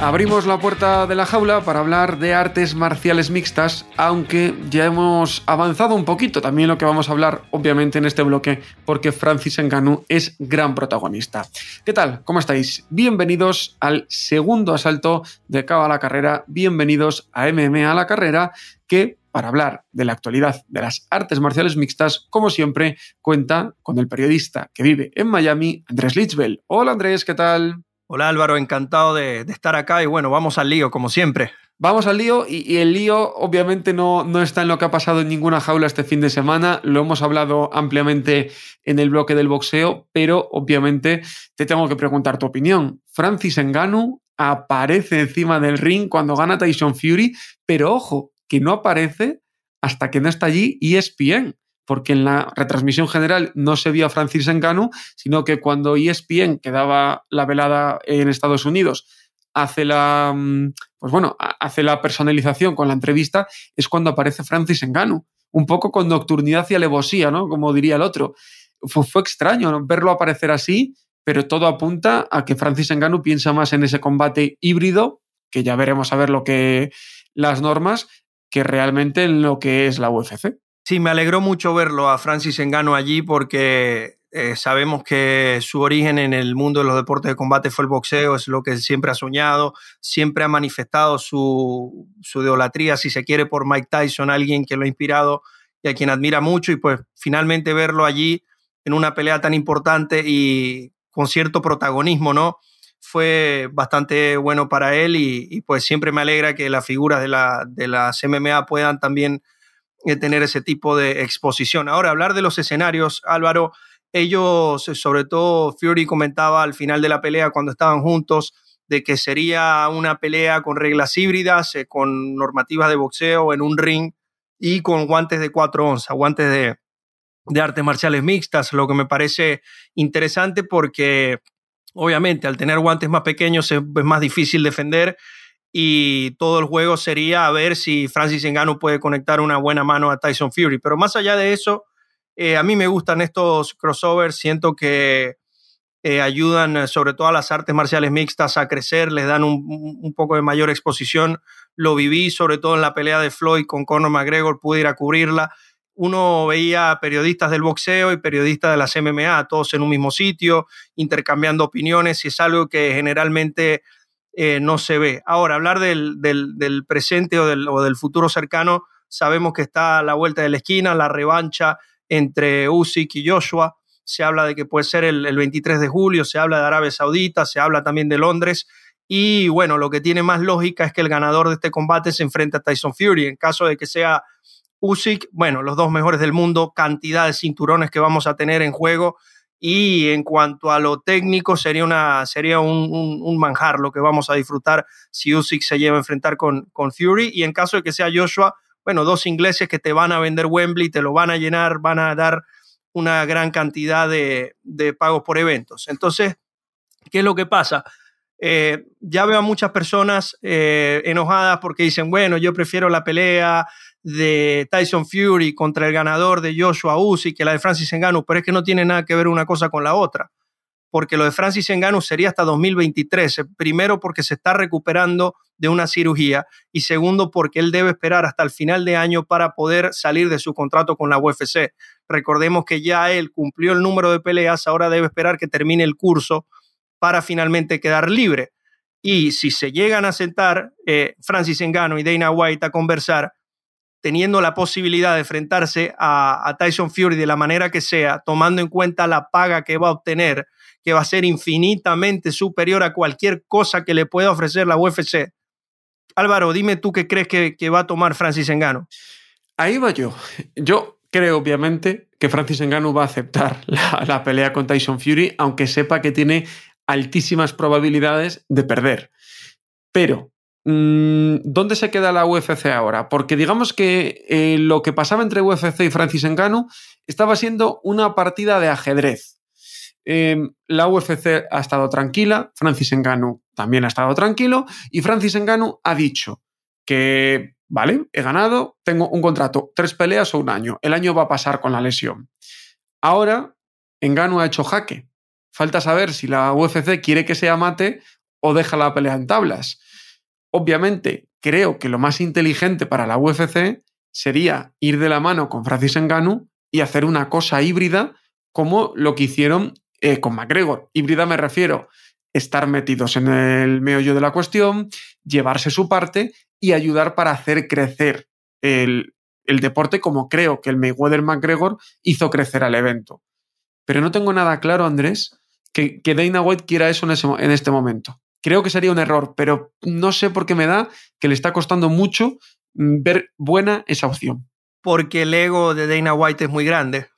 Abrimos la puerta de la jaula para hablar de artes marciales mixtas, aunque ya hemos avanzado un poquito también lo que vamos a hablar, obviamente, en este bloque, porque Francis Ngannou es gran protagonista. ¿Qué tal? ¿Cómo estáis? Bienvenidos al segundo asalto de Cabo a la Carrera, bienvenidos a MMA a la Carrera, que para hablar de la actualidad de las artes marciales mixtas, como siempre, cuenta con el periodista que vive en Miami, Andrés Lichbel. Hola Andrés, ¿qué tal? Hola Álvaro, encantado de, estar acá y bueno, vamos al lío como siempre. Vamos al lío y, el lío obviamente no, no, está en lo que ha pasado en ninguna jaula este fin de semana, lo hemos hablado ampliamente en el bloque del boxeo, pero obviamente te tengo que preguntar tu opinión. Francis Ngannou aparece encima del ring cuando gana Tyson Fury, pero ojo, que no aparece hasta que no está allí ESPN porque en la retransmisión general no se vio a Francis Ngannou, sino que cuando ESPN, que daba la velada en Estados Unidos, hace la, mm, pues bueno, hace la personalización con la entrevista, es cuando aparece Francis Ngannou. Un poco con nocturnidad y alevosía, ¿no? Como diría el otro. Fue, extraño verlo aparecer así, pero todo apunta a que Francis Ngannou piensa más en ese combate híbrido, que ya veremos a ver lo que las normas, que realmente en lo que es la UFC. Sí, me alegró mucho verlo a Francis Engano allí porque eh, sabemos que su origen en el mundo de los deportes de combate fue el boxeo, es lo que siempre ha soñado, siempre ha manifestado su, su idolatría, si se quiere, por Mike Tyson, alguien que lo ha inspirado y a quien admira mucho, y pues finalmente verlo allí en una pelea tan importante y con cierto protagonismo, ¿no? Fue bastante bueno para él y, pues siempre me alegra que las figuras de, la, de puedan también tener ese tipo de exposición. Ahora, hablar de los escenarios, Álvaro, ellos, sobre todo Fury comentaba al final de la pelea cuando estaban juntos, de que sería una pelea con reglas híbridas, eh, con normativas de boxeo en un ring y con guantes de cuatro onzas, guantes de, de artes marciales mixtas, lo que me parece interesante porque obviamente al tener guantes más pequeños es más difícil defender y todo el juego sería a ver si Francis Ngannou puede conectar una buena mano a Tyson Fury. Pero más allá de eso, eh, a mí me gustan estos crossovers, siento que eh, ayudan eh, sobre todo a las artes marciales mixtas a crecer, les dan un, un, poco de mayor exposición. Lo viví sobre todo en la pelea de Floyd con Conor McGregor, pude ir a cubrirla. Uno veía periodistas del boxeo y periodistas de las MMA, todos en un mismo sitio, intercambiando opiniones, y es algo que generalmente eh, no se ve. Ahora, hablar del, del, presente o del, o del, futuro cercano, sabemos que está a la vuelta de la esquina, la revancha entre Usyk y Joshua. Se habla de que puede ser el, el 23 de julio, se habla de Arabia Saudita, se habla también de Londres. Y bueno, lo que tiene más lógica es que el ganador de este combate se enfrente a Tyson Fury. En caso de que sea Usyk, bueno, los dos mejores del mundo, cantidad de cinturones que vamos a tener en juego y en cuanto a lo técnico sería, una, sería un, manjar lo que vamos a disfrutar si Usyk se lleva a enfrentar con, con Fury y en caso de que sea Joshua, bueno, dos ingleses que te van a vender Wembley, te lo van a llenar, van a dar una gran cantidad de, pagos por eventos. Entonces, ¿qué es lo que pasa? Eh, ya veo a muchas personas eh, enojadas porque dicen, bueno, yo prefiero la pelea de Tyson Fury contra el ganador de Joshua Usyk que la de Francis Ngannou, pero es que no tiene nada que ver una cosa con la otra, porque lo de Francis Ngannou sería hasta 2023, primero porque se está recuperando de una cirugía y segundo porque él debe esperar hasta el final de año para poder salir de su contrato con la UFC. Recordemos que ya él cumplió el número de peleas, ahora debe esperar que termine el curso para finalmente quedar libre. Y si se llegan a sentar eh, Francis Ngannou y Dana White a conversar, teniendo la posibilidad de enfrentarse a, Tyson Fury de la manera que sea, tomando en cuenta la paga que va a obtener, que va a ser infinitamente superior a cualquier cosa que le pueda ofrecer la UFC. Álvaro, dime tú qué crees que, va a tomar Francis Engano. Ahí va yo. Yo creo, obviamente, que Francis Ngannou va a aceptar la, pelea con Tyson Fury, aunque sepa que tiene altísimas probabilidades de perder. Pero, mm, ¿dónde se queda la UFC ahora? Porque digamos que eh, lo que pasaba entre UFC y Francis Ngannou estaba siendo una partida de ajedrez. Em, la UFC ha estado tranquila, Francis Ngannou también ha estado tranquilo y Francis Ngannou ha dicho que, vale, he ganado, tengo un contrato, tres peleas o un año. El año va a pasar con la lesión. Ahora, Ngannou ha hecho jaque. Falta saber si la UFC quiere que sea mate o deja la pelea en tablas. Obviamente, creo que lo más inteligente para la UFC sería ir de la mano con Francis Ngannou y hacer una cosa híbrida como lo que hicieron eh, con McGregor. Híbrida me refiero estar metidos en el meollo de la cuestión, llevarse su parte y ayudar para hacer crecer el, deporte como creo que el Mayweather McGregor hizo crecer al evento. Pero no tengo nada claro, Andrés, que, que Dana White quiera eso en, en este momento. Creo que sería un error, pero no sé por qué me da que le está costando mucho mm, ver buena esa opción. Porque el ego de Dana White es muy grande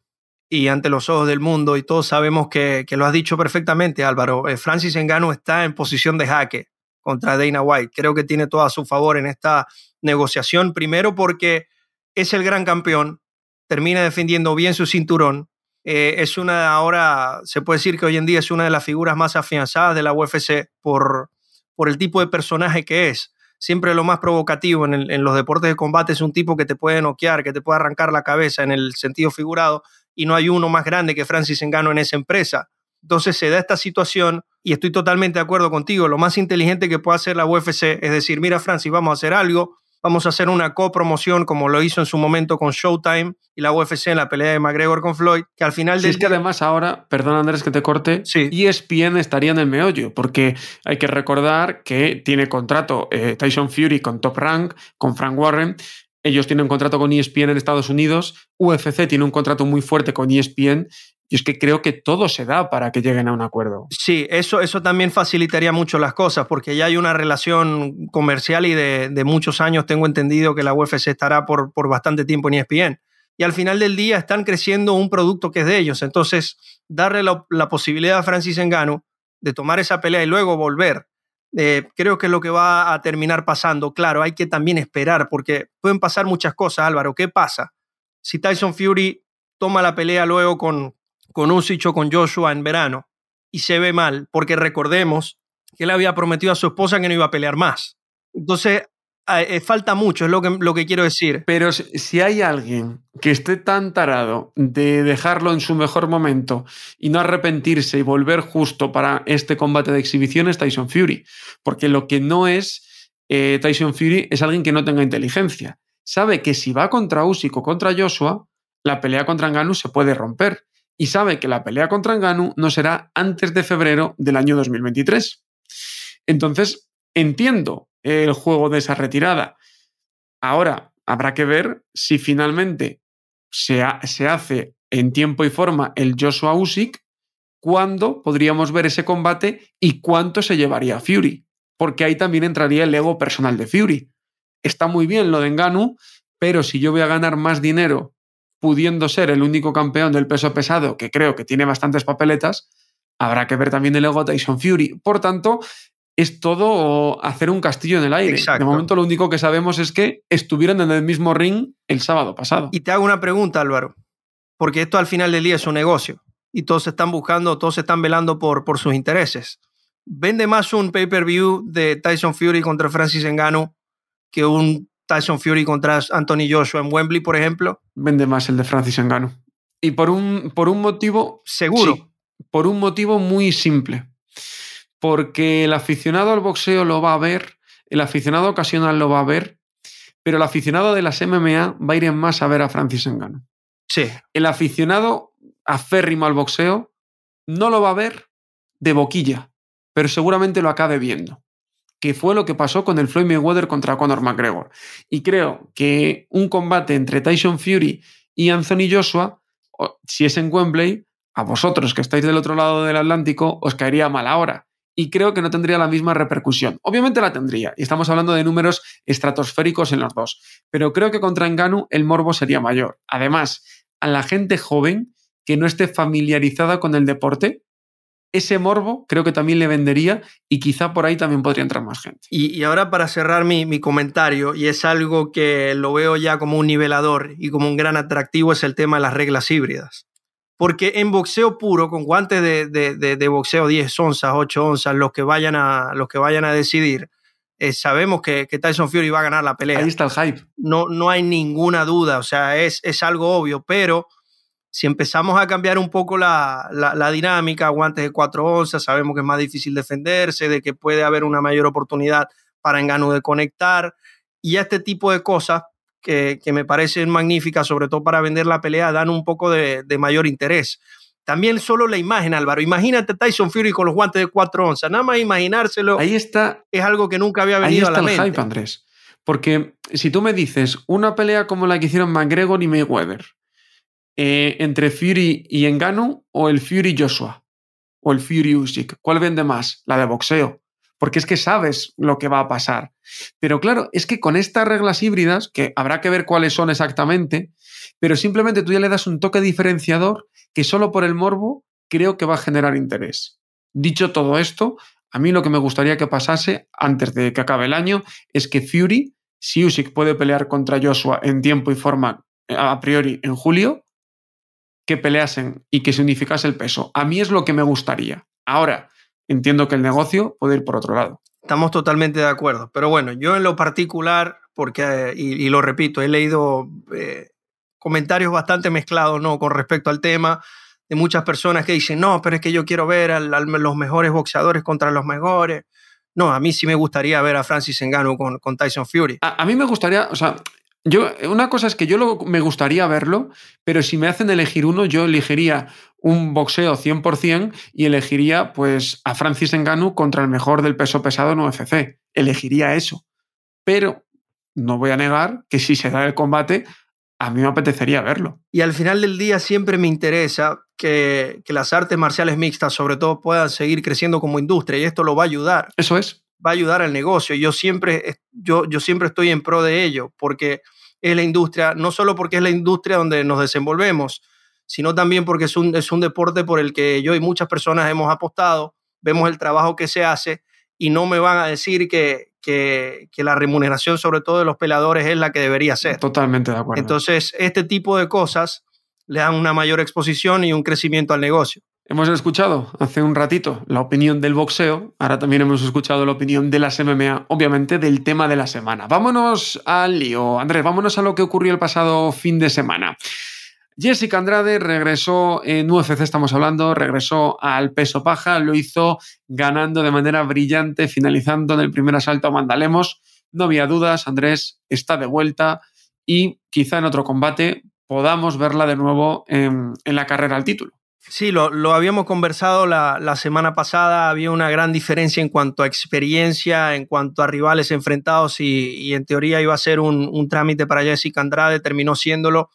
y ante los ojos del mundo y todos sabemos que, lo has dicho perfectamente Álvaro, eh, Francis Engano está en posición de jaque contra Dana White. Creo que tiene todo a su favor en esta negociación, primero porque es el gran campeón, termina defendiendo bien su cinturón, eh, es una, ahora se puede decir que hoy en día es una de las figuras más afianzadas de la UFC por, por el tipo de personaje que es. Siempre lo más provocativo en, en los deportes de combate es un tipo que te puede noquear, que te puede arrancar la cabeza en el sentido figurado, y no hay uno más grande que Francis Engano en esa empresa. Entonces se da esta situación y estoy totalmente de acuerdo contigo. Lo más inteligente que puede hacer la UFC es decir, mira Francis, vamos a hacer algo, vamos a hacer una copromoción como lo hizo en su momento con Showtime y la UFC en la pelea de McGregor con Floyd, que al final... Sí, es que además ahora, perdón Andrés que te corte, sí. ESPN estaría en el meollo, porque hay que recordar que tiene contrato eh, Tyson Fury con Top Rank, con Frank Warren, ellos tienen un contrato con ESPN en Estados Unidos, UFC tiene un contrato muy fuerte con ESPN y es que creo que todo se da para que lleguen a un acuerdo. Sí, eso, eso también facilitaría mucho las cosas porque ya hay una relación comercial y de, muchos años tengo entendido que la UFC estará por, por bastante tiempo en ESPN. Y al final del día están creciendo un producto que es de ellos. Entonces, darle la, posibilidad a Francis Ngannou de tomar esa pelea y luego volver eh, creo que es lo que va a terminar pasando. Claro, hay que también esperar porque pueden pasar muchas cosas, Álvaro. ¿Qué pasa? Si Tyson Fury toma la pelea luego con, con Usyk o con Joshua en verano y se ve mal, porque recordemos que él había prometido a su esposa que no iba a pelear más. Entonces, eh, falta mucho, es lo que, lo que quiero decir. Pero si hay alguien que esté tan tarado de dejarlo en su mejor momento y no arrepentirse y volver justo para este combate de exhibición es Tyson Fury. Porque lo que no es eh, Tyson Fury es alguien que no tenga inteligencia. Sabe que si va contra Usyk o contra Joshua, la pelea contra Ngannou se puede romper. Y sabe que la pelea contra Ngannou no será antes de febrero del año 2023. Entonces, entiendo el juego de esa retirada. Ahora, habrá que ver si finalmente se, se hace en tiempo y forma el Joshua Usyk, cuándo podríamos ver ese combate y cuánto se llevaría Fury. Porque ahí también entraría el ego personal de Fury. Está muy bien lo de Enganu, pero si yo voy a ganar más dinero pudiendo ser el único campeón del peso pesado, que creo que tiene bastantes papeletas, habrá que ver también el ego Tyson Fury. Por tanto, es todo hacer un castillo en el aire. De momento lo único que sabemos es que estuvieron en el mismo ring el sábado pasado. Y te hago una pregunta, Álvaro, porque esto al final del día es un negocio y todos están buscando, todos están velando por, por sus intereses. ¿Vende más un pay-per-view de Tyson Fury contra Francis Ngannou que un Tyson Fury contra Anthony Joshua en Wembley, por ejemplo? Vende más el de Francis Ngannou. Y por un, por un motivo... Seguro. por un motivo muy simple porque el aficionado al boxeo lo va a ver, el aficionado ocasional lo va a ver, pero el aficionado de las MMA va a ir en más a ver a Francis Ngannou. Sí. El aficionado aférrimo al boxeo no lo va a ver de boquilla, pero seguramente lo acabe viendo, que fue lo que pasó con el Floyd Mayweather contra Conor McGregor. Y creo que un combate entre Tyson Fury y Anthony Joshua, si es en Wembley, a vosotros que estáis del otro lado del Atlántico os caería mal ahora y creo que no tendría la misma repercusión. Obviamente la tendría, y estamos hablando de números estratosféricos en los dos, pero creo que contra Enganu el morbo sería mayor. Además, a la gente joven que no esté familiarizada con el deporte, ese morbo creo que también le vendería y quizá por ahí también podría entrar más gente. Y, ahora para cerrar mi, mi, comentario, y es algo que lo veo ya como un nivelador y como un gran atractivo, es el tema de las reglas híbridas. Porque en boxeo puro, con guantes de, de, de, boxeo 10 onzas, 8 onzas, los que vayan a, los que vayan a decidir, eh, sabemos que, que, Tyson Fury va a ganar la pelea. Ahí está el hype. No, no hay ninguna duda, o sea, es, es algo obvio, pero si empezamos a cambiar un poco la, la, dinámica, guantes de 4 onzas, sabemos que es más difícil defenderse, de que puede haber una mayor oportunidad para Engano de conectar y este tipo de cosas que, que, me parecen magníficas, sobre todo para vender la pelea, dan un poco de, de, mayor interés. También solo la imagen, Álvaro. Imagínate Tyson Fury con los guantes de 4 onzas. Nada más imaginárselo. Ahí está. Es algo que nunca había venido a la el Hype, Andrés. Porque si tú me dices una pelea como la que hicieron McGregor y Mayweather, eh, entre Fury y Engano o el Fury Joshua o el Fury Usyk. ¿Cuál vende más? La de boxeo. Porque es que sabes lo que va a pasar. Pero claro, es que con estas reglas híbridas, que habrá que ver cuáles son exactamente, pero simplemente tú ya le das un toque diferenciador que solo por el morbo creo que va a generar interés. Dicho todo esto, a mí lo que me gustaría que pasase antes de que acabe el año es que Fury, si Usyk puede pelear contra Joshua en tiempo y forma a priori en julio, que peleasen y que se unificase el peso. A mí es lo que me gustaría. Ahora, entiendo que el negocio puede ir por otro lado. Estamos totalmente de acuerdo. Pero bueno, yo en lo particular, porque, y, lo repito, he leído eh, comentarios bastante mezclados ¿no? con respecto al tema de muchas personas que dicen, no, pero es que yo quiero ver a los mejores boxeadores contra los mejores. No, a mí sí me gustaría ver a Francis con, con Tyson Fury. A, a, mí me gustaría, o sea, yo, una cosa es que yo me gustaría verlo, pero si me hacen elegir uno, yo elegiría un boxeo 100% y elegiría pues a Francis Ngannou contra el mejor del peso pesado en UFC. Elegiría eso. Pero no voy a negar que si se da el combate, a mí me apetecería verlo. Y al final del día siempre me interesa que, que las artes marciales mixtas, sobre todo, puedan seguir creciendo como industria y esto lo va a ayudar. Eso es va a ayudar al negocio. Yo siempre, yo, yo siempre estoy en pro de ello, porque es la industria, no solo porque es la industria donde nos desenvolvemos, sino también porque es un, es un deporte por el que yo y muchas personas hemos apostado, vemos el trabajo que se hace y no me van a decir que, que, que la remuneración sobre todo de los peleadores es la que debería ser. Totalmente de acuerdo. Entonces, este tipo de cosas le dan una mayor exposición y un crecimiento al negocio. Hemos escuchado hace un ratito la opinión del boxeo, ahora también hemos escuchado la opinión de las MMA, obviamente del tema de la semana. Vámonos al lío, Andrés, vámonos a lo que ocurrió el pasado fin de semana. Jessica Andrade regresó en UFC, estamos hablando, regresó al peso paja, lo hizo ganando de manera brillante, finalizando en el primer asalto a Mandalemos. No había dudas, Andrés está de vuelta y quizá en otro combate podamos verla de nuevo en, en la carrera al título. Sí, lo, lo habíamos conversado la, la, semana pasada, había una gran diferencia en cuanto a experiencia, en cuanto a rivales enfrentados y, y en teoría iba a ser un, un, trámite para Jessica Andrade, terminó siéndolo.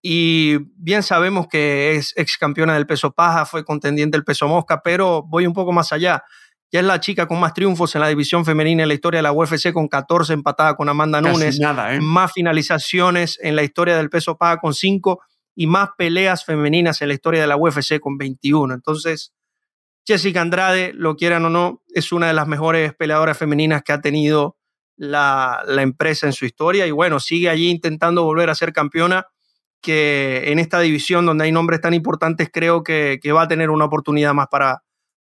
Y bien sabemos que es ex campeona del peso paja, fue contendiente del peso mosca, pero voy un poco más allá. Ya es la chica con más triunfos en la división femenina en la historia de la UFC, con 14 empatada con Amanda Casi Nunes. Nada, ¿eh? Más finalizaciones en la historia del peso paja con 5 y más peleas femeninas en la historia de la UFC con 21. Entonces, Jessica Andrade, lo quieran o no, es una de las mejores peleadoras femeninas que ha tenido la, la, empresa en su historia y bueno, sigue allí intentando volver a ser campeona, que en esta división donde hay nombres tan importantes creo que, que va a tener una oportunidad más para,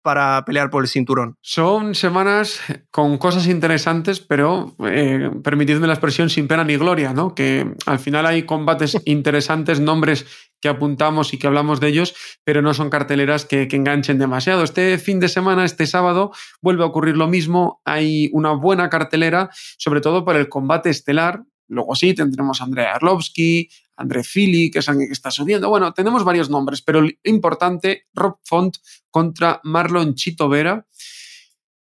para pelear por el cinturón. Son semanas con cosas interesantes, pero eh, permitidme la expresión sin pena ni gloria, ¿no? Que al final hay combates interesantes, nombres que apuntamos y que hablamos de ellos, pero no son carteleras que, que, enganchen demasiado. Este fin de semana, este sábado, vuelve a ocurrir lo mismo. Hay una buena cartelera, sobre todo por el combate estelar. Luego sí, tendremos a Andrea Arlovsky, André Fili, que es alguien que está subiendo. Bueno, tenemos varios nombres, pero lo importante, Rob Font contra Marlon Chito Vera.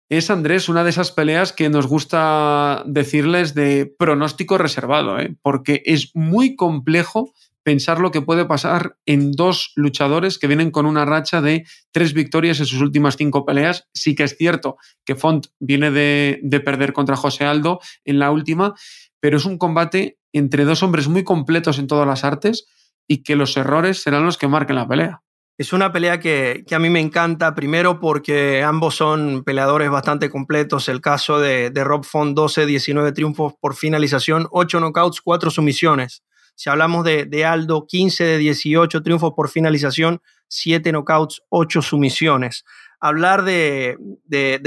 Es, Andrés, una de esas peleas que nos gusta decirles de pronóstico reservado, ¿eh? porque es muy complejo pensar lo que puede pasar en dos luchadores que vienen con una racha de tres victorias en sus últimas cinco peleas. Sí que es cierto que Font viene de perder contra José Aldo en la última, pero es un combate entre dos hombres muy completos en todas las artes y que los errores serán los que marquen la pelea. Es una pelea que, a mí me encanta, primero porque ambos son peleadores bastante completos. El caso de, Rob Font, 12, 19 triunfos por finalización, 8 knockouts, 4 sumisiones. Si hablamos de, Aldo, 15 de 18 triunfos por finalización, 7 knockouts, 8 sumisiones. Hablar de,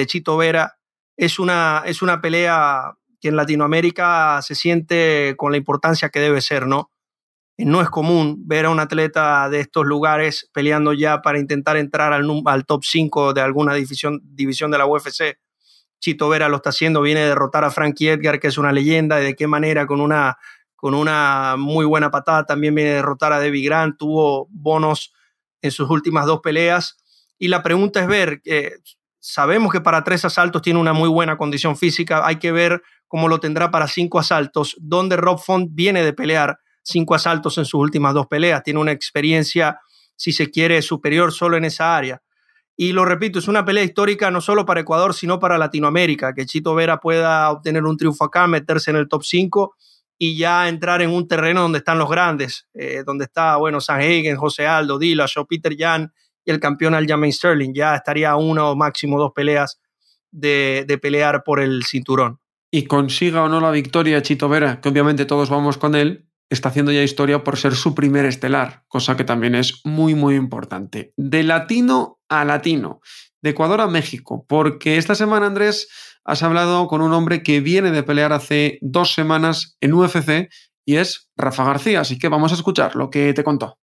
Chito Vera es una, es una pelea que en Latinoamérica se siente con la importancia que debe ser, ¿no? no es común ver a un atleta de estos lugares peleando ya para intentar entrar al, al top 5 de alguna división, división de la UFC. Chito Vera lo está haciendo, viene a derrotar a Frankie Edgar, que es una leyenda, y de qué manera, con una, con una muy buena patada, también viene a derrotar a Debbie Grant, tuvo bonos en sus últimas dos peleas. Y la pregunta es ver, eh, sabemos que para tres asaltos tiene una muy buena condición física, hay que ver cómo lo tendrá para cinco asaltos, donde Rob Font viene de pelear cinco asaltos en sus últimas dos peleas, tiene una experiencia, si se quiere, superior solo en esa área. Y lo repito, es una pelea histórica no solo para Ecuador, sino para Latinoamérica, que Chito Vera pueda obtener un triunfo acá, meterse en el top 5 y ya entrar en un terreno donde están los grandes, eh, donde está, bueno, San Hagen, José Aldo, Dillashaw, Peter Jan y el campeón Aljamain Sterling. Ya estaría una o máximo dos peleas de pelear por el cinturón. Y consiga o no la victoria Chito Vera, que obviamente todos vamos con él, está haciendo ya historia por ser su primer estelar, cosa que también es muy, muy importante. De latino a latino, de Ecuador a México, porque esta semana, Andrés, has hablado con un hombre que viene de pelear hace dos semanas en UFC y es Rafa García, así que vamos a escuchar lo que te contó.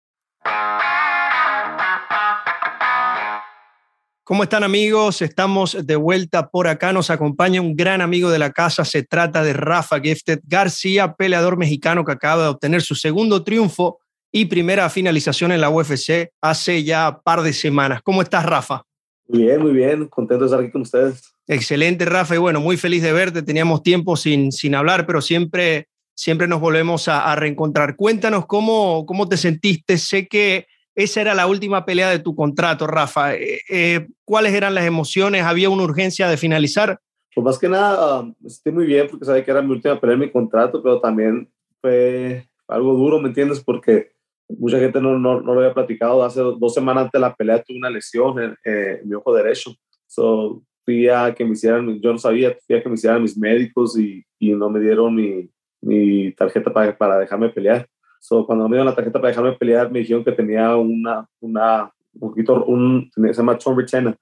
¿Cómo están amigos? Estamos de vuelta por acá. Nos acompaña un gran amigo de la casa. Se trata de Rafa Gifted García, peleador mexicano que acaba de obtener su segundo triunfo y primera finalización en la UFC hace ya par de semanas. ¿Cómo estás, Rafa? Muy bien, muy bien. Contento de estar aquí con ustedes. Excelente, Rafa. Y bueno, muy feliz de verte. Teníamos tiempo sin, sin hablar, pero siempre, siempre nos volvemos a, a reencontrar. Cuéntanos cómo, cómo te sentiste. Sé que esa era la última pelea de tu contrato, Rafa. Eh, eh, ¿Cuáles eran las emociones? ¿Había una urgencia de finalizar? Pues más que nada, um, estoy muy bien porque sabía que era mi última pelea de mi contrato, pero también fue algo duro, ¿me entiendes? Porque mucha gente no, no, no lo había platicado. Hace dos semanas antes de la pelea tuve una lesión en, eh, mi ojo derecho. So, fui a que me hicieran, yo no sabía, fui a que me hicieran mis médicos y, y no me dieron mi, mi tarjeta para, para dejarme pelear. So, cuando me dieron la tarjeta para dejarme pelear, me dijeron que tenía una, una un poquito, un, se llama Tom retina,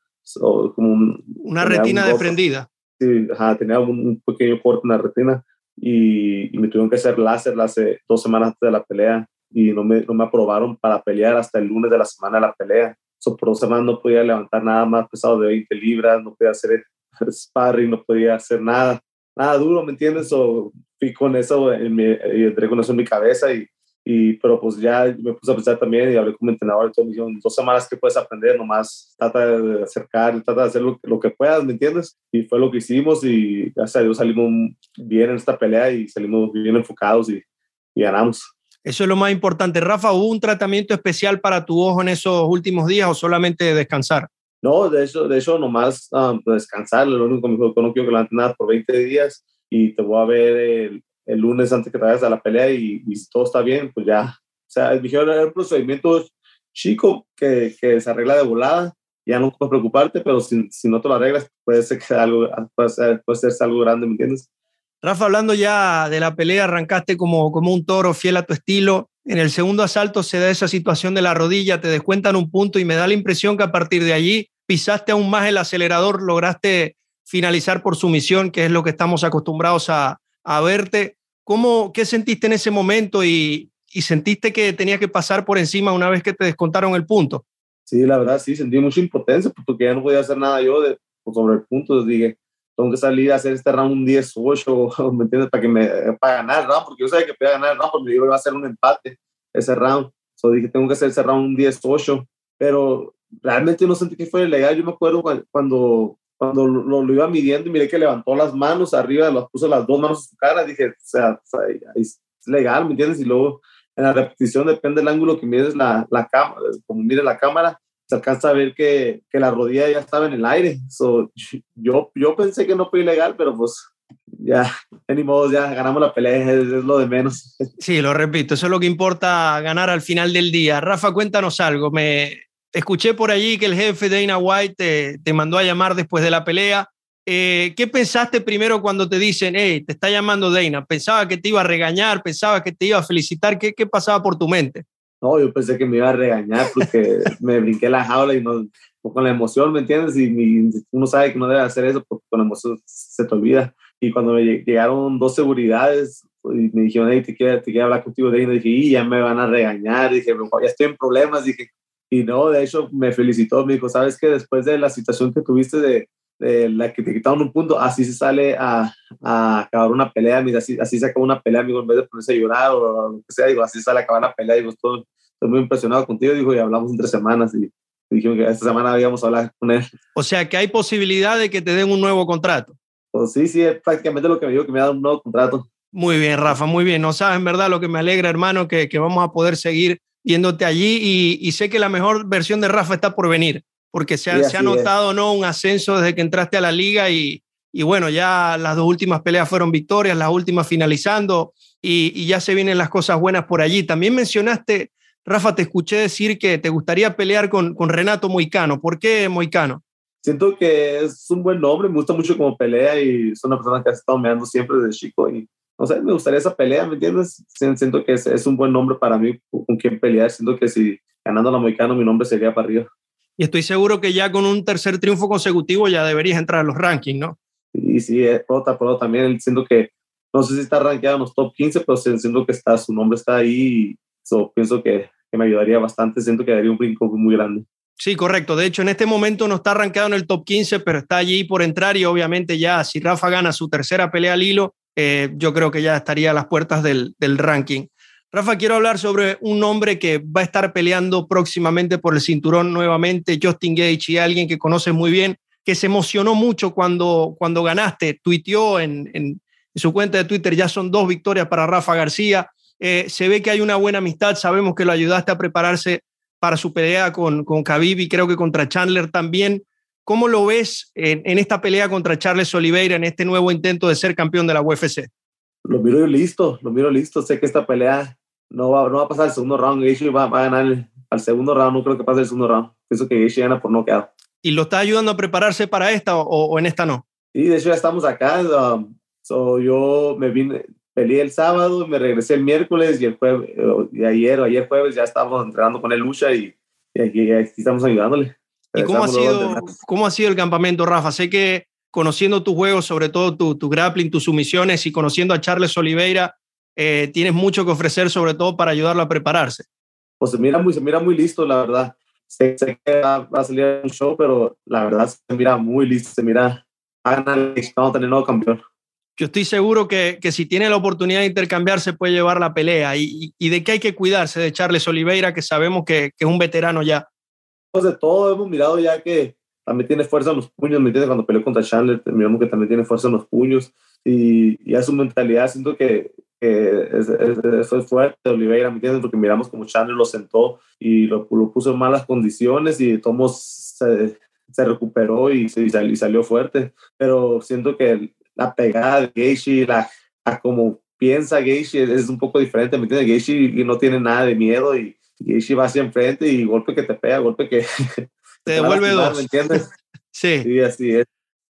como una retina desprendida. Sí, ajá, tenía un, pequeño corte en la retina y, me tuvieron que hacer láser hace dos semanas antes de la pelea y no me, no me aprobaron para pelear hasta el lunes de la semana de la pelea. So, por dos semanas no podía levantar nada más pesado de 20 libras, no podía hacer sparring, no podía hacer nada, nada duro, ¿me entiendes? So, fui con eso, en mi, entré con eso en mi cabeza y y, pero pues ya me puse a pensar también y hablé con mi entrenador y todo, me dijeron, dos semanas que puedes aprender, nomás trata de acercar, trata de hacer lo, lo, que puedas, ¿me entiendes? Y fue lo que hicimos y gracias a Dios salimos bien en esta pelea y salimos bien enfocados y, y ganamos. Eso es lo más importante. Rafa, ¿hubo un tratamiento especial para tu ojo en esos últimos días o solamente descansar? No, de hecho, de hecho nomás um, descansar. Lo único que me dijo, no quiero que la nada por 20 días y te voy a ver el, el lunes antes que te vayas a la pelea y, si todo está bien, pues ya. O sea, dijeron, un procedimiento chico que, que se arregla de volada, ya no puedes preocuparte, pero si, si no te lo arreglas, puede ser que algo, puede ser, puede ser algo grande, ¿me entiendes? Rafa, hablando ya de la pelea, arrancaste como, como un toro fiel a tu estilo. En el segundo asalto se da esa situación de la rodilla, te descuentan un punto y me da la impresión que a partir de allí pisaste aún más el acelerador, lograste finalizar por sumisión, que es lo que estamos acostumbrados a, a verte. ¿Cómo, ¿Qué sentiste en ese momento y, y sentiste que tenías que pasar por encima una vez que te descontaron el punto? Sí, la verdad, sí, sentí mucha impotencia porque ya no podía hacer nada yo de, pues, sobre el punto. Dije, tengo que salir a hacer este round 10-8, ¿me entiendes? Para, que me, para ganar el round, porque yo sabía que podía ganar el round, porque iba a hacer un empate ese round. So dije, tengo que hacer ese round 10-8, pero realmente no sentí que fue legal. Yo me acuerdo cuando, cuando lo, iba midiendo y miré que levantó las manos arriba, las puso las dos manos en su cara, dije, o sea, es legal, ¿me entiendes? Y luego en la repetición depende del ángulo que mires la, la cámara, como mire la cámara, se alcanza a ver que, que la rodilla ya estaba en el aire. So, yo, yo pensé que no fue ilegal, pero pues ya, ni modo, ya ganamos la pelea, es, lo de menos. Sí, lo repito, eso es lo que importa ganar al final del día. Rafa, cuéntanos algo. Me escuché por allí que el jefe Dana White te, mandó a llamar después de la pelea. Eh, ¿Qué pensaste primero cuando te dicen, hey, te está llamando Dana? ¿Pensaba que te iba a regañar? ¿Pensaba que te iba a felicitar? ¿Qué, qué pasaba por tu mente? No, yo pensé que me iba a regañar porque me brinqué la jaula y no, con la emoción, ¿me entiendes? Y uno sabe que no debe hacer eso porque con la emoción se te olvida. Y cuando me llegaron dos seguridades y me dijeron, hey, te quiero, te hablar contigo, de dije, y ya me van a regañar. Dije, ya estoy en problemas. Dije, y no, de hecho me felicitó, me dijo, ¿sabes que Después de la situación que tuviste de, de la que te quitaron un punto, así se sale a, a acabar una pelea, así, así se acaba una pelea, amigo, en vez de ponerse a llorar o lo que sea, digo, así sale a acabar la pelea, digo, estoy, estoy muy impresionado contigo, digo, y hablamos entre semanas y, dijimos que esta semana habíamos hablado con él. O sea, que hay posibilidad de que te den un nuevo contrato. Pues sí, sí, es prácticamente lo que me dijo, que me ha dado un nuevo contrato. Muy bien, Rafa, muy bien. No sabes, en verdad, lo que me alegra, hermano, que, que vamos a poder seguir viéndote allí y, y, sé que la mejor versión de Rafa está por venir, porque se ha, se ha notado ¿no? un ascenso desde que entraste a la liga y, y, bueno, ya las dos últimas peleas fueron victorias, las últimas finalizando y, y ya se vienen las cosas buenas por allí. También mencionaste, Rafa, te escuché decir que te gustaría pelear con, con Renato Moicano. ¿Por qué Moicano? siento que es un buen nombre, me gusta mucho como pelea y es una persona que ha estado meando siempre desde chico y no sé, me gustaría esa pelea, ¿me entiendes? Siento que es, es un buen nombre para mí con quien pelear, siento que si ganando la Moicano mi nombre sería para arriba. Y estoy seguro que ya con un tercer triunfo consecutivo ya deberías entrar a los rankings, ¿no? Sí, sí, Prota, pero también siento que, no sé si está rankeado en los top 15, pero siento que está, su nombre está ahí y so, pienso que, que me ayudaría bastante, siento que daría un brinco muy grande. Sí, correcto. De hecho, en este momento no está arrancado en el top 15, pero está allí por entrar y obviamente ya si Rafa gana su tercera pelea al hilo, eh, yo creo que ya estaría a las puertas del, del, ranking. Rafa, quiero hablar sobre un hombre que va a estar peleando próximamente por el cinturón nuevamente, Justin Gage, y alguien que conoces muy bien, que se emocionó mucho cuando, cuando ganaste, tuiteó en, en, en su cuenta de Twitter, ya son dos victorias para Rafa García. Eh, se ve que hay una buena amistad, sabemos que lo ayudaste a prepararse para su pelea con, con Khabib y creo que contra Chandler también. ¿Cómo lo ves en, en, esta pelea contra Charles Oliveira, en este nuevo intento de ser campeón de la UFC? Lo miro listo, lo miro listo. Sé que esta pelea no va, no va a pasar el segundo round. Gaethje va, va, a ganar al segundo round. No creo que pase el segundo round. Pienso que Gaethje gana por noqueado. ¿Y lo está ayudando a prepararse para esta o, o en esta no? Sí, de hecho ya estamos acá. Um, so yo me vine, peleé el sábado, me regresé el miércoles y el jueves, y ayer o ayer jueves ya estábamos entrenando con el Lucha y, y aquí, aquí, estamos ayudándole. ¿Y cómo ha, sido, cómo ha sido el campamento, Rafa? Sé que conociendo tu juego, sobre todo tu, tu grappling, tus sumisiones y conociendo a Charles Oliveira, eh, tienes mucho que ofrecer, sobre todo para ayudarlo a prepararse. Pues se mira muy, se mira muy listo, la verdad. Sé, sé que va, a salir un show, pero la verdad se mira muy listo, se mira a ganar, vamos a tener nuevo campeón yo estoy seguro que, que, si tiene la oportunidad de intercambiar se puede llevar la pelea y, y de qué hay que cuidarse de Charles Oliveira, que sabemos que, que, es un veterano ya. De todo hemos mirado ya que también tiene fuerza en los puños, ¿me entiendes? Cuando peleó contra Chandler, miramos que también tiene fuerza en los puños y ya su mentalidad, siento que, que es, es, es fuerte, Oliveira, ¿me entiendes? Porque miramos como Chandler lo sentó y lo, lo puso en malas condiciones y Tomos se, se recuperó y, y, salió, y salió fuerte, pero siento que la pegada de Gaethje, la, a como piensa Gaethje es un poco diferente, ¿me entiendes? Gaethje no tiene nada de miedo y Gaethje va hacia enfrente y golpe que te pega, golpe que te devuelve dos. ¿Me entiendes? sí. Sí, así es.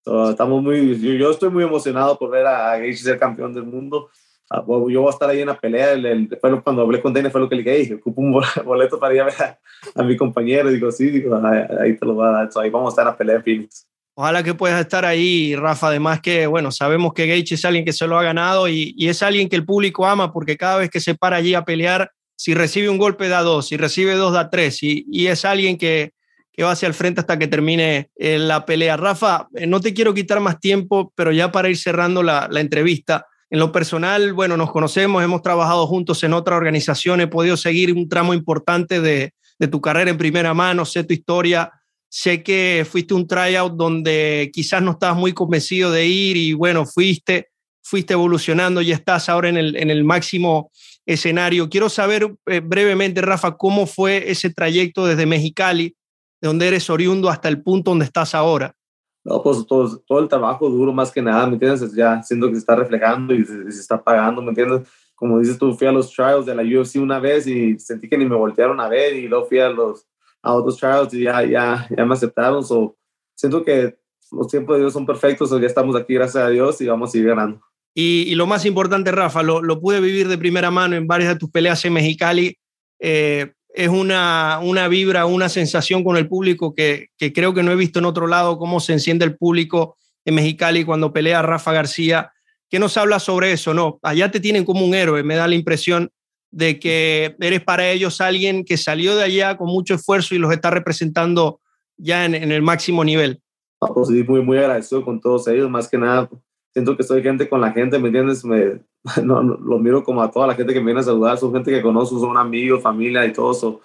So, estamos muy, yo, yo, estoy muy emocionado por ver a, a Gaethje ser campeón del mundo. Uh, yo voy a estar ahí en la pelea. El, el, fue cuando hablé con Dana fue lo que le dije, hey, ocupo un boleto para ir a ver a, a mi compañero. Digo, sí, digo, ahí, ahí te lo voy a dar. So, ahí vamos a estar en la pelea en Phoenix. Ojalá que puedas estar ahí, Rafa. Además que, bueno, sabemos que Gage es alguien que se lo ha ganado y, y, es alguien que el público ama porque cada vez que se para allí a pelear, si recibe un golpe da dos, si recibe dos da tres y, y es alguien que, que, va hacia el frente hasta que termine eh, la pelea. Rafa, eh, no te quiero quitar más tiempo, pero ya para ir cerrando la, la entrevista, en lo personal, bueno, nos conocemos, hemos trabajado juntos en otra organización, he podido seguir un tramo importante de, de tu carrera en primera mano, sé tu historia Sé que fuiste un tryout donde quizás no estabas muy convencido de ir y bueno, fuiste, fuiste evolucionando y estás ahora en el, en el máximo escenario. Quiero saber eh, brevemente, Rafa, cómo fue ese trayecto desde Mexicali, de donde eres oriundo, hasta el punto donde estás ahora. No, pues todo, todo el trabajo duro más que nada, ¿me entiendes? Ya siento que se está reflejando y se, está pagando, ¿me entiendes? Como dices tú, fui a los trials de la UFC una vez y sentí que ni me voltearon a ver y luego fui a los a otros trials y ya, ya, ya me aceptaron. So, siento que los tiempos de Dios son perfectos, ya estamos aquí, gracias a Dios, y vamos a seguir ganando. Y, y lo más importante, Rafa, lo, lo, pude vivir de primera mano en varias de tus peleas en Mexicali. Eh, es una, una vibra, una sensación con el público que, que, creo que no he visto en otro lado, cómo se enciende el público en Mexicali cuando pelea Rafa García. ¿Qué nos habla sobre eso? No, allá te tienen como un héroe, me da la impresión de que eres para ellos alguien que salió de allá con mucho esfuerzo y los está representando ya en, en el máximo nivel. Pues sí, muy, muy agradecido con todos ellos, más que nada. Siento que soy gente con la gente, ¿me entiendes? Me, no, lo miro como a toda la gente que me viene a saludar, son gente que conozco, son amigos, familia y todo eso.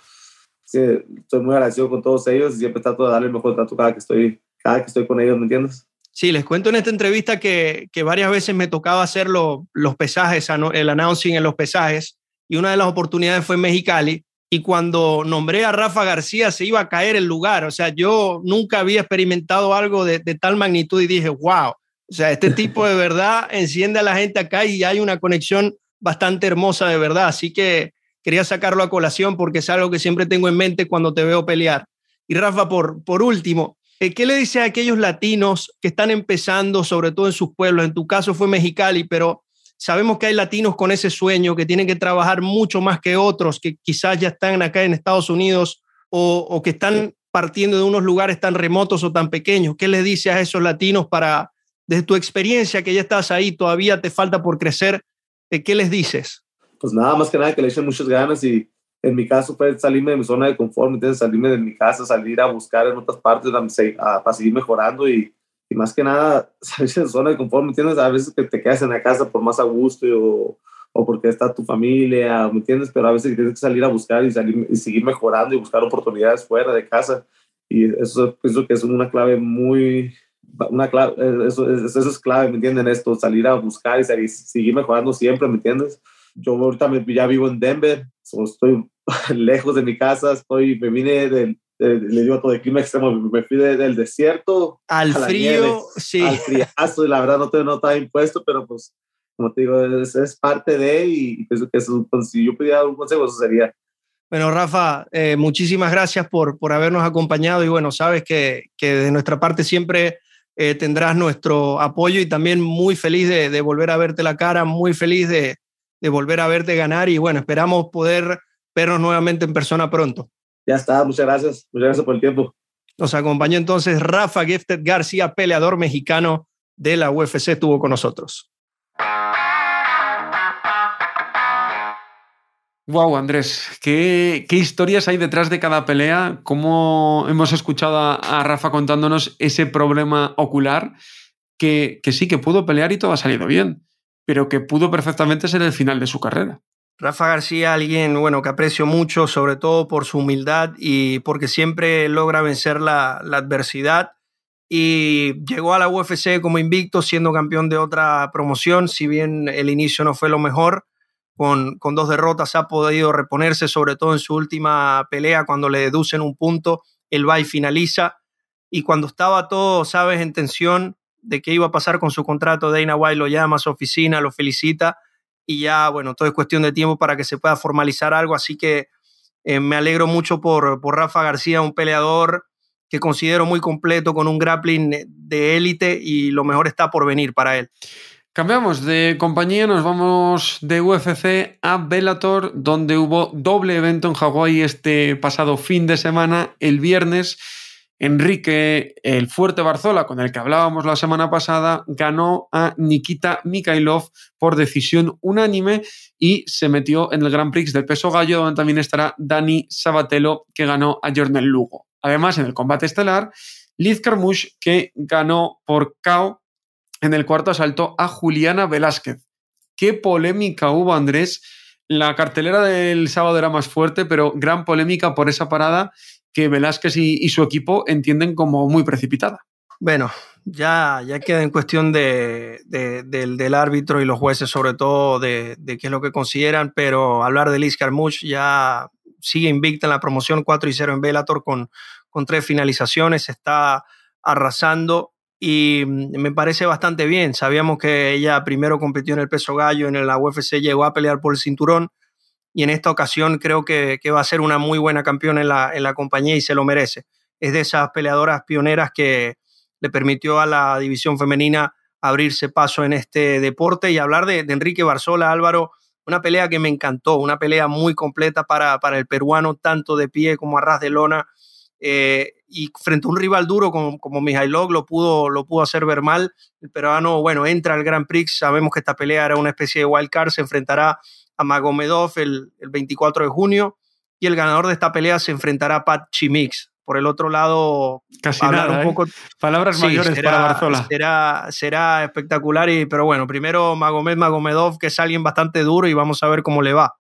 Sí, estoy muy agradecido con todos ellos y siempre trato de darle el mejor trato cada que estoy, cada que estoy con ellos, ¿me entiendes? Sí, les cuento en esta entrevista que, que varias veces me tocaba hacer lo, los pesajes, el announcing en los pesajes, y una de las oportunidades fue en Mexicali, y cuando nombré a Rafa García se iba a caer el lugar, o sea, yo nunca había experimentado algo de, de tal magnitud y dije, wow, o sea, este tipo de verdad enciende a la gente acá y hay una conexión bastante hermosa de verdad. Así que quería sacarlo a colación porque es algo que siempre tengo en mente cuando te veo pelear. Y Rafa, por, por último, eh, ¿qué le dice a aquellos latinos que están empezando, sobre todo en sus pueblos? En tu caso fue Mexicali, pero sabemos que hay latinos con ese sueño que tienen que trabajar mucho más que otros que quizás ya están acá en Estados Unidos o, o que están partiendo de unos lugares tan remotos o tan pequeños. ¿Qué le dice a esos latinos para, desde tu experiencia, que ya estás ahí, todavía te falta por crecer, eh, ¿qué les dices? Pues nada, más que nada que le echen muchas ganas y en mi caso fue salirme de mi zona de confort, entonces salirme de mi casa, salir a buscar en otras partes para seguir mejorando y, y, más que nada salir de zona de confort, ¿me entiendes? A veces que te quedas en la casa por más a gusto o, o porque está tu familia, ¿me entiendes? Pero a veces tienes que salir a buscar y, salir, y seguir mejorando y buscar oportunidades fuera de casa y eso pienso que es una clave muy, una clave, eso, eso, es clave, ¿me entienden? Esto, salir a buscar y seguir, mejorando siempre, ¿me entiendes? Yo ahorita me, ya vivo en Denver, estoy lejos de mi casa, estoy, me vine del, le digo todo el clima extremo, me fui del desierto al frío, sí. Al friazo, y la verdad no, te, no estaba impuesto, pero pues, como te digo, es, es parte de, y pienso que eso, pues, si yo pudiera un consejo, eso sería. Bueno, Rafa, eh, muchísimas gracias por, por habernos acompañado y bueno, sabes que, que de nuestra parte siempre eh, tendrás nuestro apoyo y también muy feliz de, de, volver a verte la cara, muy feliz de, de, volver a verte ganar y bueno, esperamos poder vernos nuevamente en persona pronto. Ya está, muchas gracias, muchas gracias por el tiempo. Nos acompañó entonces Rafa Gifted García, peleador mexicano de la UFC, estuvo con nosotros. Wow, Andrés, ¿qué, ¿qué, historias hay detrás de cada pelea? ¿Cómo hemos escuchado a, Rafa contándonos ese problema ocular? Que, que, sí, que pudo pelear y todo ha salido bien, pero que pudo perfectamente ser el final de su carrera. Rafa García, alguien bueno que aprecio mucho, sobre todo por su humildad y porque siempre logra vencer la, la adversidad. Y llegó a la UFC como invicto, siendo campeón de otra promoción, si bien el inicio no fue lo mejor con, con, dos derrotas ha podido reponerse, sobre todo en su última pelea, cuando le deducen un punto, el va finaliza. Y cuando estaba todo, sabes, en tensión de qué iba a pasar con su contrato, Dana White lo llama a su oficina, lo felicita y ya, bueno, todo es cuestión de tiempo para que se pueda formalizar algo. Así que eh, me alegro mucho por, por Rafa García, un peleador que considero muy completo, con un grappling de élite y lo mejor está por venir para él. Cambiamos de compañía, nos vamos de UFC a Bellator, donde hubo doble evento en Hawái este pasado fin de semana, el viernes. Enrique, el fuerte Barzola, con el que hablábamos la semana pasada, ganó a Nikita Mikhailov por decisión unánime y se metió en el Grand Prix del peso gallo, donde también estará Dani Sabatello, que ganó a Jornel Lugo. Además, en el combate estelar, Liz Carmouche, que ganó por KO en el cuarto asalto a Juliana Velázquez. Qué polémica hubo, Andrés. La cartelera del sábado era más fuerte, pero gran polémica por esa parada que Velázquez y, su equipo entienden como muy precipitada. Bueno, ya, ya queda en cuestión de, de, del, árbitro y los jueces, sobre todo de, qué es lo que consideran, pero hablar de Liz Carmouche ya sigue invicta en la promoción 4 y 0 en Bellator con, con tres finalizaciones, está arrasando y mm, me parece bastante bien. Sabíamos que ella primero compitió en el peso gallo, en la UFC llegó a pelear por el cinturón y en esta ocasión creo que, va a ser una muy buena campeona en la, en la compañía y se lo merece. Es de esas peleadoras pioneras que le permitió a la división femenina abrirse paso en este deporte y hablar de, Enrique Barzola, Álvaro, una pelea que me encantó, una pelea muy completa para, para el peruano, tanto de pie como a ras de lona. Eh, y frente a un rival duro como, como Mijailov lo pudo, lo pudo hacer ver mal. El peruano, bueno, entra al Grand Prix, sabemos que esta pelea era una especie de wild card, se enfrentará a Magomedov el, el 24 de junio y el ganador de esta pelea se enfrentará a Pat Chimix. Por el otro lado, casi nada, un ¿eh? poco, Palabras mayores será, para Barzola. Será, será espectacular, y, pero bueno, primero Magomed Magomedov, que es alguien bastante duro y vamos a ver cómo le va.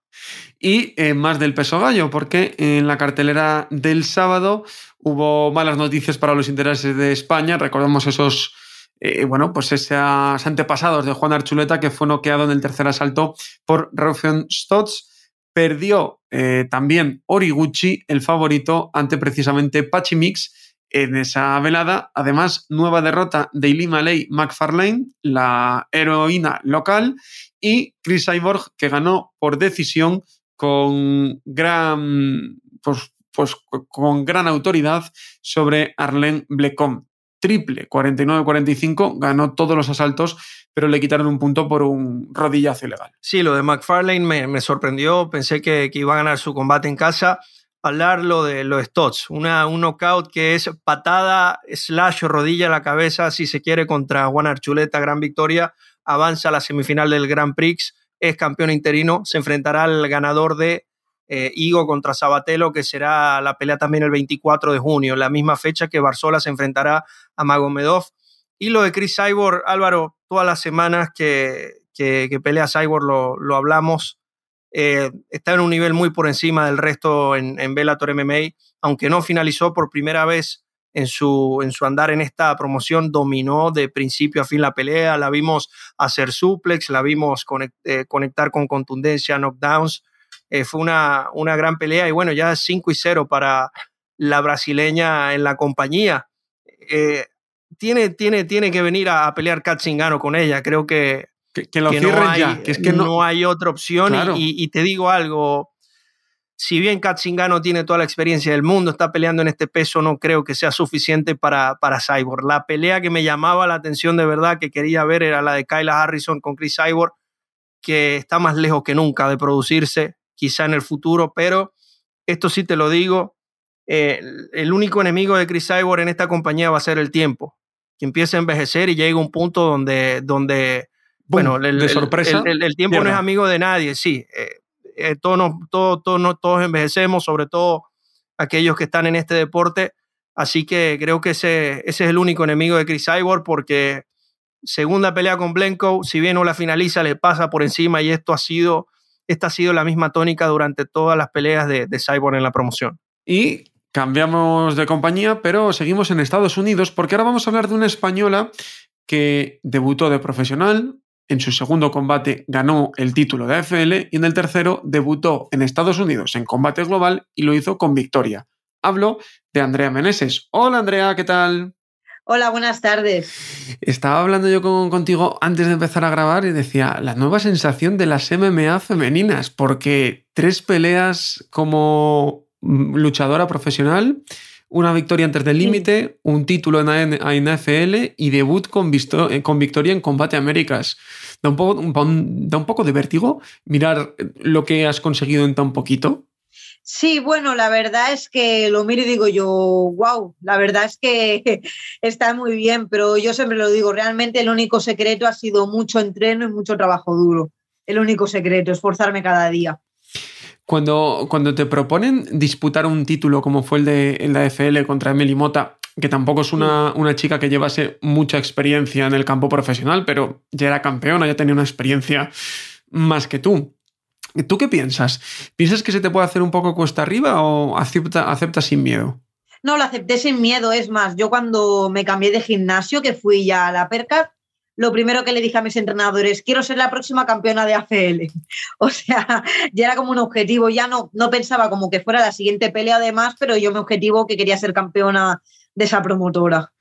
Y eh, más del peso gallo, porque en la cartelera del sábado hubo malas noticias para los intereses de España. Recordamos esos, eh, bueno, pues esos antepasados de Juan Archuleta, que fue noqueado en el tercer asalto por Raufen Stotz. Perdió eh, también Origuchi, el favorito, ante precisamente Pachimix en esa velada. Además, nueva derrota de Ilima Ley McFarlane, la heroína local, y Chris Cyborg, que ganó por decisión con gran, pues, pues, con gran autoridad sobre Arlen Blecom. Triple, 49-45, ganó todos los asaltos, pero le quitaron un punto por un rodillazo ilegal. Sí, lo de McFarlane me, sorprendió, pensé que, iba a ganar su combate en casa. Hablar lo de los Stots, una, un knockout que es patada, slash, rodilla a la cabeza, si se quiere, contra Juan Archuleta, gran victoria, avanza a la semifinal del Grand Prix, es campeón interino, se enfrentará al ganador de eh, Igo contra Sabatelo, que será la pelea también el 24 de junio, la misma fecha que Barzola se enfrentará a Magomedov. Y lo de Chris Cyborg, Álvaro, todas las semanas que, que, pelea Cyborg lo, hablamos. Eh, está en un nivel muy por encima del resto en, en Bellator MMA, aunque no finalizó por primera vez en su, en su andar en esta promoción, dominó de principio a fin la pelea, la vimos hacer suplex, la vimos eh, conectar con contundencia, knockdowns. Eh, fue una, una gran pelea y bueno, ya 5 y 0 para la brasileña en la compañía. Eh, tiene, tiene, tiene que venir a, pelear Katzingano con ella, creo que, que, lo no hay, ya, que es que no, hay otra opción y, y, te digo algo, si bien Katzingano tiene toda la experiencia del mundo, está peleando en este peso, no creo que sea suficiente para, para Cyborg. La pelea que me llamaba la atención de verdad, que quería ver, era la de Kyla Harrison con Chris Cyborg, que está más lejos que nunca de producirse, quizá en el futuro, pero esto sí te lo digo, eh, el único enemigo de Chris Cyborg en esta compañía va a ser el tiempo, que empiece a envejecer y llegue a un punto donde, donde bueno, el, de sorpresa, el, tiempo no es amigo de nadie, sí. Eh, eh, todos, todos, todos, envejecemos, sobre todo aquellos que están en este deporte. Así que creo que ese, ese es el único enemigo de Chris Cyborg porque segunda pelea con Blenko, si bien no la finaliza, le pasa por encima y esto ha sido, esta ha sido la misma tónica durante todas las peleas de, Cyborg en la promoción. Y cambiamos de compañía, pero seguimos en Estados Unidos porque ahora vamos a hablar de una española que debutó de profesional, en su segundo combate ganó el título de AFL y en el tercero debutó en Estados Unidos en combate global y lo hizo con victoria. Hablo de Andrea Meneses. Hola Andrea, ¿qué tal? Hola, buenas tardes. Estaba hablando yo contigo antes de empezar a grabar y decía, la nueva sensación de las MMA femeninas, porque tres peleas como mm, luchadora profesional, una victoria antes del límite, un título en NFL y debut con, eh, con, victoria en Combate Américas. Da un, poco, da un poco de vértigo mirar lo que has conseguido en tan poquito. Sí, bueno, la verdad es que lo miro y digo yo, wow, la verdad es que está muy bien, pero yo siempre lo digo, realmente el único secreto ha sido mucho entreno y mucho trabajo duro. El único secreto, esforzarme cada día. Cuando, cuando te proponen disputar un título como fue el de la AFL contra Emily Mota, que tampoco es una, una, chica que llevase mucha experiencia en el campo profesional, pero ya era campeona, ya tenía una experiencia más que tú. ¿Tú qué piensas? ¿Piensas que se te puede hacer un poco cuesta arriba o acepta, aceptas sin miedo? No, lo acepté sin miedo. Es más, yo cuando me cambié de gimnasio, que fui ya a la perca, lo primero que le dije a mis entrenadores, quiero ser la próxima campeona de ACL. O sea, ya era como un objetivo, ya no, no pensaba como que fuera la siguiente pelea además, pero yo mi objetivo que quería ser campeona de esa promotora.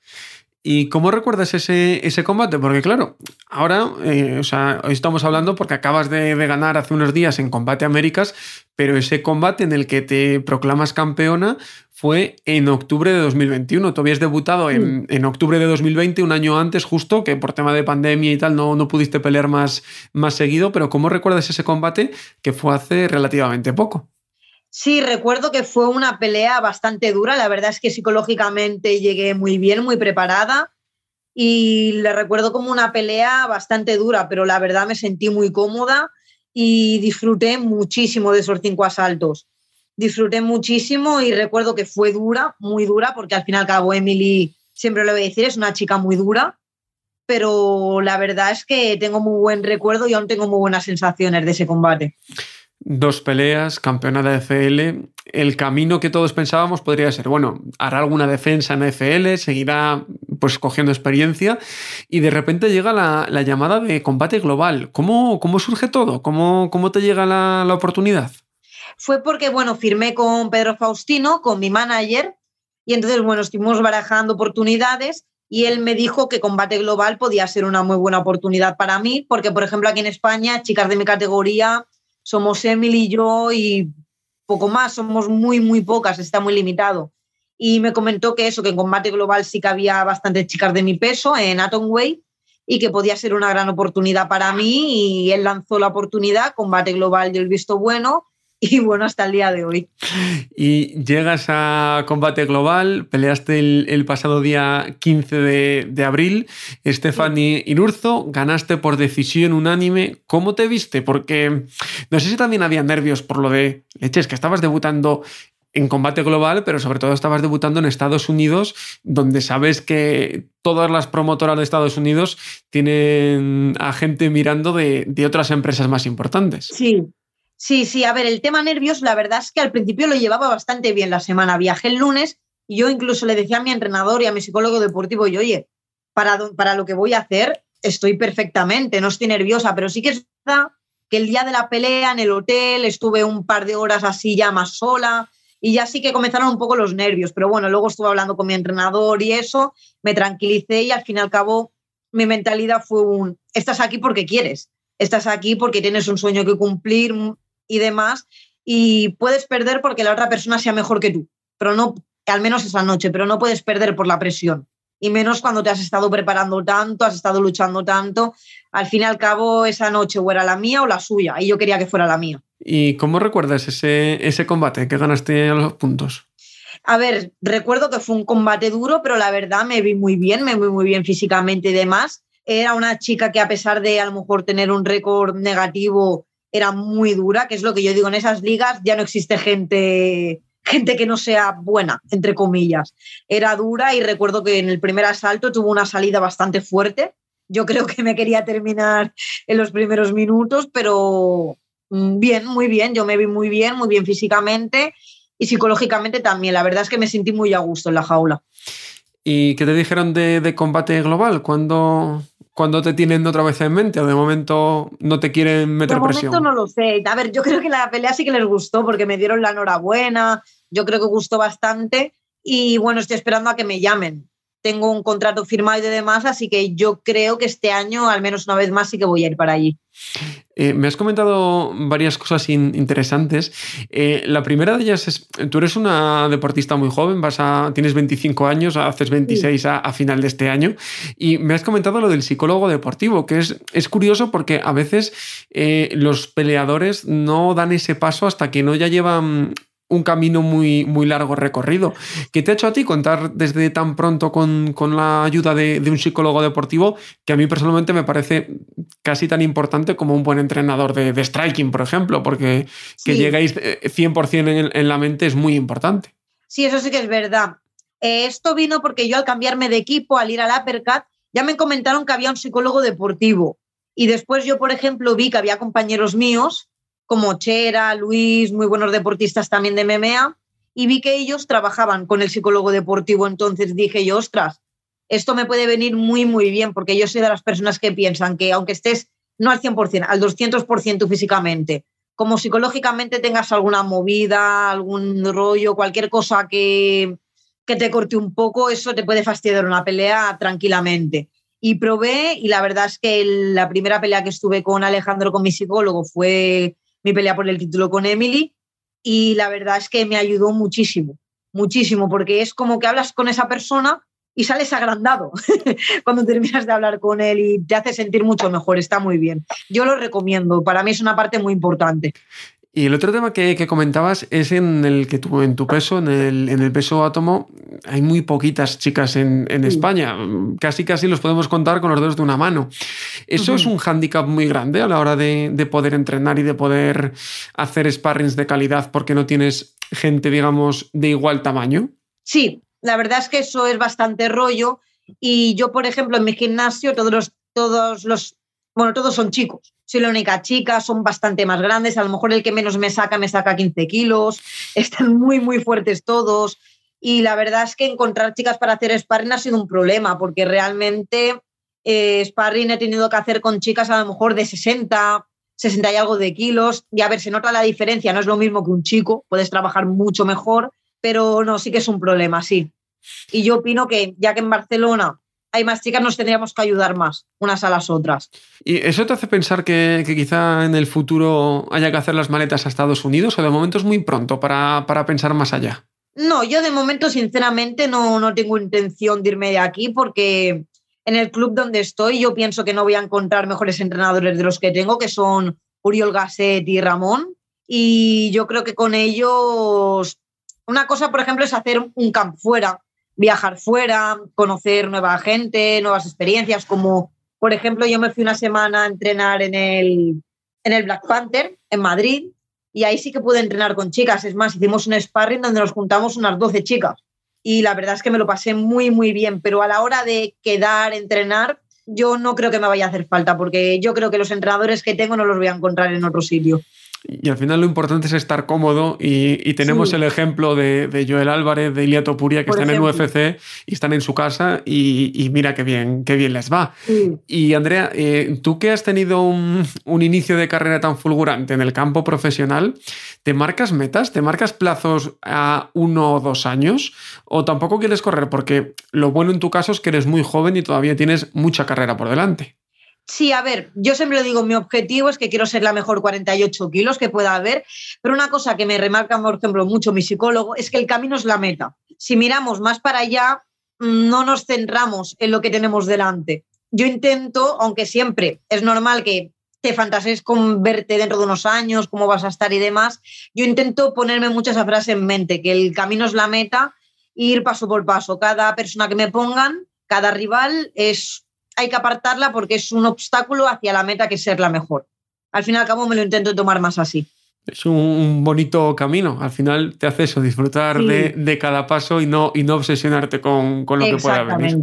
¿Y cómo recuerdas ese, ese combate? Porque claro, ahora eh, o sea, hoy estamos hablando porque acabas de, ganar hace unos días en Combate Américas, pero ese combate en el que te proclamas campeona fue en octubre de 2021. Tú habías debutado en, en, octubre de 2020, un año antes justo, que por tema de pandemia y tal no, no pudiste pelear más, más seguido, pero ¿cómo recuerdas ese combate que fue hace relativamente poco? Sí, recuerdo que fue una pelea bastante dura. La verdad es que psicológicamente llegué muy bien, muy preparada. Y le recuerdo como una pelea bastante dura, pero la verdad me sentí muy cómoda y disfruté muchísimo de esos cinco asaltos. Disfruté muchísimo y recuerdo que fue dura, muy dura, porque al fin y al cabo Emily, siempre lo voy a decir, es una chica muy dura, pero la verdad es que tengo muy buen recuerdo y aún tengo muy buenas sensaciones de ese combate dos peleas, campeona de FL. El camino que todos pensábamos podría ser, bueno, hará alguna defensa en FL, seguirá pues cogiendo experiencia y de repente llega la, llamada de combate global. ¿Cómo, cómo surge todo? ¿Cómo, cómo te llega la, la oportunidad? Fue porque, bueno, firmé con Pedro Faustino, con mi manager, y entonces, bueno, estuvimos barajando oportunidades y él me dijo que combate global podía ser una muy buena oportunidad para mí, porque, por ejemplo, aquí en España, chicas de mi categoría somos Emily y yo y poco más, somos muy, muy pocas, está muy limitado. Y me comentó que eso, que en combate global sí que había bastantes chicas de mi peso en Atomway y que podía ser una gran oportunidad para mí y él lanzó la oportunidad, combate global del visto bueno y bueno, hasta el día de hoy. Y llegas a combate global, peleaste el, pasado día 15 de, abril, Stephanie Inurzo, ganaste por decisión unánime. ¿Cómo te viste? Porque no sé si también había nervios por lo de leches, que estabas debutando en combate global, pero sobre todo estabas debutando en Estados Unidos, donde sabes que todas las promotoras de Estados Unidos tienen a gente mirando de, de otras empresas más importantes. Sí, Sí, sí, a ver, el tema nervios, la verdad es que al principio lo llevaba bastante bien la semana. Viajé el lunes y yo incluso le decía a mi entrenador y a mi psicólogo deportivo, y oye, para, para lo que voy a hacer estoy perfectamente, no estoy nerviosa, pero sí que es verdad que el día de la pelea en el hotel estuve un par de horas así ya más sola y ya sí que comenzaron un poco los nervios, pero bueno, luego estuve hablando con mi entrenador y eso, me tranquilicé y al fin y al cabo mi mentalidad fue un, estás aquí porque quieres, estás aquí porque tienes un sueño que cumplir, y demás, y puedes perder porque la otra persona sea mejor que tú, pero no, al menos esa noche, pero no puedes perder por la presión. Y menos cuando te has estado preparando tanto, has estado luchando tanto. Al fin y al cabo, esa noche o era la mía o la suya, y yo quería que fuera la mía. ¿Y cómo recuerdas ese, ese combate que ganaste a los puntos? A ver, recuerdo que fue un combate duro, pero la verdad me vi muy bien, me vi muy bien físicamente y demás. Era una chica que a pesar de a lo mejor tener un récord negativo, era muy dura, que es lo que yo digo, en esas ligas ya no existe gente, gente que no sea buena, entre comillas. Era dura y recuerdo que en el primer asalto tuvo una salida bastante fuerte. Yo creo que me quería terminar en los primeros minutos, pero mm, bien, muy bien, yo me vi muy bien, muy bien físicamente y psicológicamente también. La verdad es que me sentí muy a gusto en la jaula. ¿Y qué te dijeron de, de combate global? ¿Cuándo, cuando te tienen otra vez en mente o de momento no te quieren meter presión? De momento no lo sé. A ver, yo creo que la pelea sí que les gustó porque me dieron la enhorabuena, yo creo que gustó bastante y bueno, estoy esperando a que me llamen. Tengo un contrato firmado y demás, así que yo creo que este año, al menos una vez más, sí que voy a ir para allí. Eh, me has comentado varias cosas interesantes. Eh, la primera de ellas es, tú eres una deportista muy joven, vas a, tienes 25 años, haces 26 a, final de este año, y me has comentado lo del psicólogo deportivo, que es, es curioso porque a veces eh, los peleadores no dan ese paso hasta que no ya llevan un camino muy, muy largo recorrido. ¿Qué te ha hecho a ti contar desde tan pronto con, la ayuda de, un psicólogo deportivo que a mí personalmente me parece casi tan importante como un buen entrenador de, striking, por ejemplo? Porque que llegáis 100% eh, en, en, la mente es muy importante. Sí, eso sí que es verdad. Eh, esto vino porque yo al cambiarme de equipo, al ir al Uppercut, ya me comentaron que había un psicólogo deportivo. Y después yo, por ejemplo, vi que había compañeros míos como Chera, Luis, muy buenos deportistas también de MMA, y vi que ellos trabajaban con el psicólogo deportivo. Entonces dije yo, ostras, esto me puede venir muy, muy bien, porque yo soy de las personas que piensan que aunque estés no al 100%, al 200% físicamente, como psicológicamente tengas alguna movida, algún rollo, cualquier cosa que, que te corte un poco, eso te puede fastidiar una pelea tranquilamente. Y probé y la verdad es que la primera pelea que estuve con Alejandro, con mi psicólogo, fue mi pelea por el título con Emily y la verdad es que me ayudó muchísimo, muchísimo, porque es como que hablas con esa persona y sales agrandado cuando terminas de hablar con él y te hace sentir mucho mejor, está muy bien. Yo lo recomiendo, para mí es una parte muy importante. Y el otro tema que, comentabas es en el que tú, en tu peso, en el, en el peso átomo, hay muy poquitas chicas en, España. Casi casi los podemos contar con los dedos de una mano. Eso es un hándicap muy grande a la hora de, de, poder entrenar y de poder hacer sparrings de calidad porque no tienes gente, digamos, de igual tamaño. Sí, la verdad es que eso es bastante rollo. Y yo, por ejemplo, en mi gimnasio, todos los, todos los, bueno, todos son chicos soy la única chica, son bastante más grandes, a lo mejor el que menos me saca me saca 15 kilos, están muy, muy fuertes todos. Y la verdad es que encontrar chicas para hacer sparring ha sido un problema, porque realmente eh, sparring he tenido que hacer con chicas a lo mejor de 60, 60 y algo de kilos. Y a ver, se nota la diferencia, no es lo mismo que un chico, puedes trabajar mucho mejor, pero no, sí que es un problema, sí. Y yo opino que ya que en Barcelona hay más chicas, nos tendríamos que ayudar más unas a las otras. ¿Y eso te hace pensar que, quizá en el futuro haya que hacer las maletas a Estados Unidos o de momento es muy pronto para, pensar más allá? No, yo de momento sinceramente no, no tengo intención de irme de aquí porque en el club donde estoy yo pienso que no voy a encontrar mejores entrenadores de los que tengo, que son Uriol Gasset y Ramón. Y yo creo que con ellos, una cosa, por ejemplo, es hacer un camp fuera, viajar fuera, conocer nueva gente, nuevas experiencias, como por ejemplo yo me fui una semana a entrenar en el, en el Black Panther, en Madrid, y ahí sí que pude entrenar con chicas. Es más, hicimos un sparring donde nos juntamos unas 12 chicas. Y la verdad es que me lo pasé muy, muy bien, pero a la hora de quedar, entrenar, yo no creo que me vaya a hacer falta, porque yo creo que los entrenadores que tengo no los voy a encontrar en otro sitio. Y al final lo importante es estar cómodo y, tenemos el ejemplo de, Joel Álvarez, de Ilia Topuria, que están en UFC y están en su casa y, mira qué bien, qué bien les va. Y Andrea, eh, tú que has tenido un, inicio de carrera tan fulgurante en el campo profesional, ¿te marcas metas? ¿Te marcas plazos a uno o dos años? ¿O tampoco quieres correr? Porque lo bueno en tu caso es que eres muy joven y todavía tienes mucha carrera por delante. Sí, a ver, yo siempre lo digo, mi objetivo es que quiero ser la mejor 48 kilos que pueda haber, pero una cosa que me remarca, por ejemplo, mucho mi psicólogo es que el camino es la meta. Si miramos más para allá, no nos centramos en lo que tenemos delante. Yo intento, aunque siempre es normal que te fantasees con verte dentro de unos años, cómo vas a estar y demás, yo intento ponerme muchas frases en mente, que el camino es la meta, ir paso por paso. Cada persona que me pongan, cada rival es hay que apartarla porque es un obstáculo hacia la meta que es ser la mejor. Al fin y al cabo me lo intento tomar más así. Es un bonito camino. Al final te hace eso, disfrutar de, cada paso y no, y no obsesionarte con, lo que pueda venir.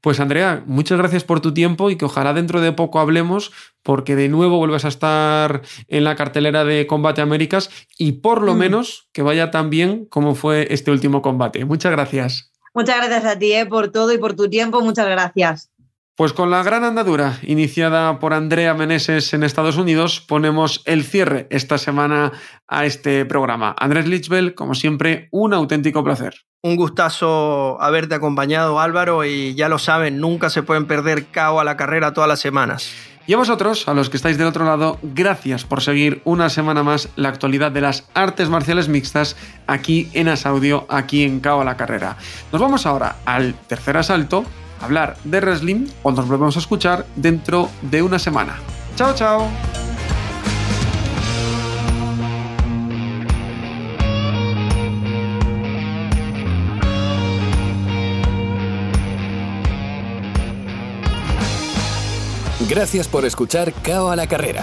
Pues Andrea, muchas gracias por tu tiempo y que ojalá dentro de poco hablemos porque de nuevo vuelves a estar en la cartelera de Combate Américas y por lo mm. menos que vaya tan bien como fue este último combate. Muchas gracias. Muchas gracias a ti eh, por todo y por tu tiempo. Muchas gracias. Pues con la gran andadura iniciada por Andrea Meneses en Estados Unidos, ponemos el cierre esta semana a este programa. Andrés Lichbel, como siempre, un auténtico placer. Un gustazo haberte acompañado, Álvaro, y ya lo saben, nunca se pueden perder cao a la carrera todas las semanas. Y a vosotros, a los que estáis del otro lado, gracias por seguir una semana más la actualidad de las artes marciales mixtas aquí en Asaudio, aquí en Cao a la Carrera. Nos vamos ahora al tercer asalto hablar de wrestling o nos volvemos a escuchar dentro de una semana. Chao, chao. Gracias por escuchar Cao a la Carrera,